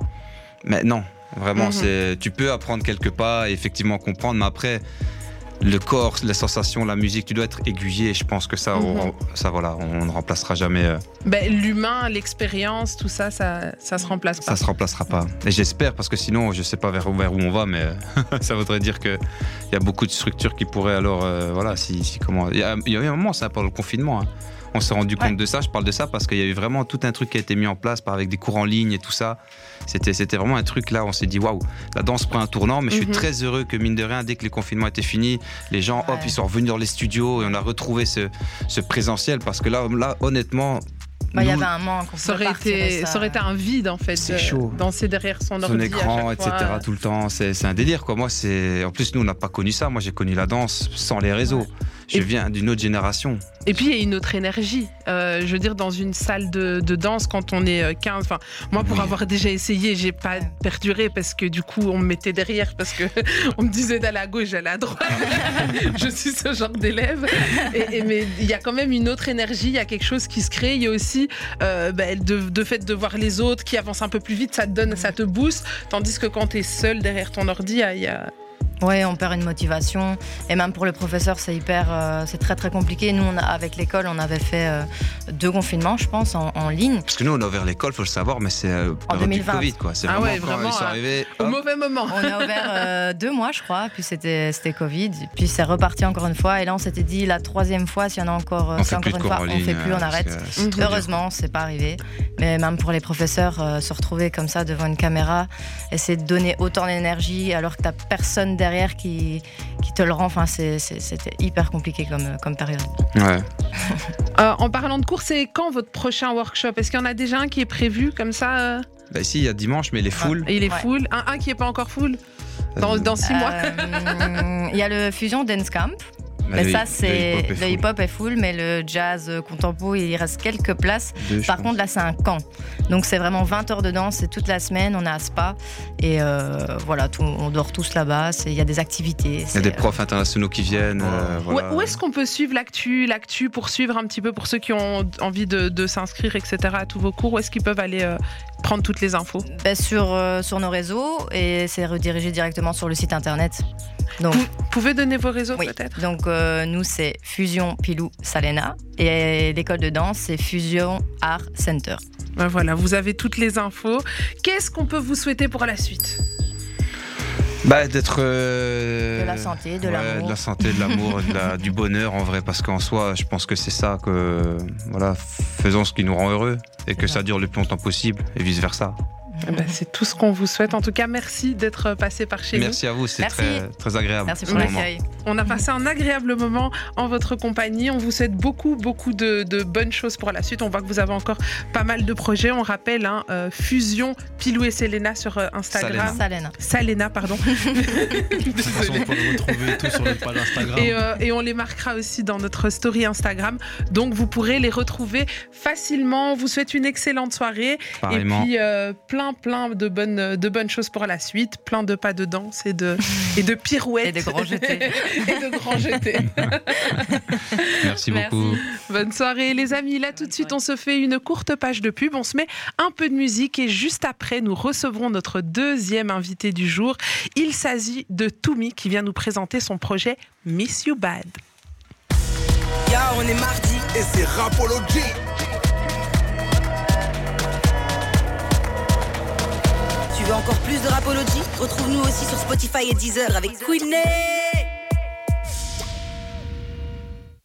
S5: Mais non, vraiment,
S3: Mhm.
S5: c'est, tu peux apprendre quelques pas et effectivement comprendre, mais après, le corps, les sensations, la musique, tu dois être aiguillé. Je pense que ça,
S3: Mhm.
S5: on, ça voilà, on ne remplacera jamais. euh,
S3: Ben, L'humain, l'expérience, tout ça, ça, ça se remplace pas.
S5: Ça se remplacera pas. Et j'espère, parce que sinon, je sais pas vers, vers où on va, mais ça voudrait dire qu'il y a beaucoup de structures qui pourraient alors, euh, voilà, si, si comment. Il y, a, il y a eu un moment, ça, pendant le confinement. hein. On s'est rendu compte
S6: Ouais.
S5: de ça. Je parle de ça parce qu'il y a eu vraiment tout un truc qui a été mis en place par avec des cours en ligne et tout ça. C'était, c'était vraiment un truc là. On s'est dit waouh, la danse prend un tournant. Mais je
S3: Mhm.
S5: suis très heureux que mine de rien, dès que les confinements étaient finis, les gens, hop, ils sont revenus dans les studios et on a retrouvé ce, ce présentiel parce que là, là, honnêtement.
S6: Bah, Il y avait un manque. on
S3: Ça aurait, été,
S6: ça.
S3: ça aurait été un vide en fait.
S5: C'est chaud.
S3: Danser derrière son,
S5: son
S3: ordi à
S5: écran, etc.
S3: fois.
S5: tout le temps. C'est c'est un délire, quoi. Moi, c'est. En plus, nous, on n'a pas connu ça. Moi, j'ai connu la danse sans les réseaux. Je viens d'une autre génération.
S3: Et puis il y a une autre énergie. Euh, je veux dire, dans une salle de, de danse, quand on est euh, 15, enfin, moi pour
S5: Oui.
S3: avoir déjà essayé, j'ai pas perduré parce que du coup, on me mettait derrière parce que on me disait d'aller à gauche, j'allais à droite. je suis ce genre d'élève. Et, et- mais il y a quand même une autre énergie, il y a quelque chose qui se crée. Il y a aussi euh, bah, de, de fait de voir les autres qui avancent un peu plus vite, ça te donne, ça te booste. Tandis que quand tu es seul derrière ton ordi, il y a-
S6: Ouais, on perd une motivation. Et même pour le professeur, c'est hyper, euh, c'est très très compliqué. Nous, on a- avec l'école, on avait fait euh, deux confinements, je pense, en, en ligne.
S5: Parce que nous, on a ouvert l'école, faut le savoir, mais c'est euh, du
S6: 2020.
S5: Covid, quoi. C'est
S3: Ah
S5: vraiment,
S3: ouais,
S5: quand
S3: vraiment,
S5: ils sont
S3: euh,
S5: arrivés.
S3: au
S5: hop,
S3: mauvais moment.
S6: On a ouvert euh, deux mois, je crois, puis c'était c'était Covid, puis c'est reparti encore une fois. Et là, on s'était dit la troisième fois, s'il y en a encore,
S5: on fait
S6: encore
S5: plus
S6: une fois,
S5: en
S6: on
S5: ligne.
S6: fait plus, on arrête.
S5: dur.
S6: Heureusement, c'est pas arrivé. Mais même pour les professeurs, euh, se retrouver comme ça devant une caméra, essayer de donner autant d'énergie alors que t'as personne derrière qui, qui te le rend. Enfin, c'était hyper compliqué comme, comme période.
S5: Ouais.
S3: Euh, en parlant de cours, c'est quand votre prochain workshop? Est-ce qu'il y en a déjà un qui est prévu comme ça euh,
S5: Bah, ici, il y a dimanche, mais les full.
S3: Et il est
S6: Ouais.
S3: full un, un qui est pas encore full? Dans, dans six mois?
S6: Euh, Il y a le Fusion Dance Camp.
S5: Bah,
S6: Mais
S5: le-
S6: ça,
S5: le
S6: c'est
S5: hip-hop est
S6: le
S5: full.
S6: hip-hop est full, mais le jazz euh, contempo, il reste quelques places.
S5: Deux,
S6: Par
S5: pense.
S6: contre, là, c'est un camp. Donc, c'est vraiment 20 heures de danse, c'est toute la semaine. On est à Spa. Et euh, voilà, tout- on dort tous là-bas. Il y a des activités.
S5: Il y a des
S6: euh,
S5: profs internationaux qui viennent. euh,
S3: Où,
S5: voilà.
S3: où est-ce qu'on peut suivre l'actu, l'actu pour suivre un petit peu pour ceux qui ont envie de, de s'inscrire, etc. à tous vos cours? Où est-ce qu'ils peuvent aller euh, prendre toutes les infos?
S6: Ben, sur, euh, sur nos réseaux et c'est redirigé directement sur le site internet. Donc,
S3: Vous pouvez donner vos réseaux
S6: oui.
S3: peut-être?
S6: Donc euh, nous, c'est Fusion Pilou Salena. Et l'école de danse, c'est Fusion Art Center.
S3: Ben Voilà, vous avez toutes les infos. Qu'est-ce qu'on peut vous souhaiter pour la suite?
S5: Bah, d'être. euh,
S6: De la santé, de
S5: ouais,
S6: l'amour.
S5: De la santé, de l'amour, la- du bonheur en vrai, parce qu'en soi, je pense que c'est ça que. Voilà, faisons ce qui nous rend heureux et que ça dure le plus longtemps possible et vice versa.
S3: Eh ben, C'est tout ce qu'on vous souhaite. En tout cas, merci d'être passé par chez nous.
S5: Merci à vous, c'est très, très agréable.
S6: Merci pour l'accueil.
S3: On a passé un agréable moment en votre compagnie. On vous souhaite beaucoup, beaucoup de, de bonnes choses pour la suite. On voit que vous avez encore pas mal de projets. On rappelle, hein, euh, Fusion, Pilou et Selena sur euh, Instagram.
S6: Salena.
S3: Salena, pardon.
S4: De toute façon, on peut le retrouver tout sur notre page Instagram.
S3: Et, euh, et on les marquera aussi dans notre story Instagram. Donc vous pourrez les retrouver facilement. On vous souhaite une excellente soirée.
S5: Pareillement.
S3: Et puis euh, plein, plein de bonnes, de bonnes choses pour la suite. Plein de pas de danse et de, et de pirouettes.
S6: Et de grands jetés.
S3: et de grands jetés.
S6: Merci.
S5: Beaucoup.
S3: Bonne soirée les amis. Là tout de suite on se fait une courte page de pub. On se met un peu de musique et juste après nous recevrons notre deuxième invité du jour. Il s'agit de Toumi qui vient nous présenter son projet Miss You Bad.
S1: Ya, on est mardi.
S2: Et c'est Rapology.
S1: Tu veux encore plus de Rapology? Retrouve-nous aussi sur Spotify et Deezer avec Queen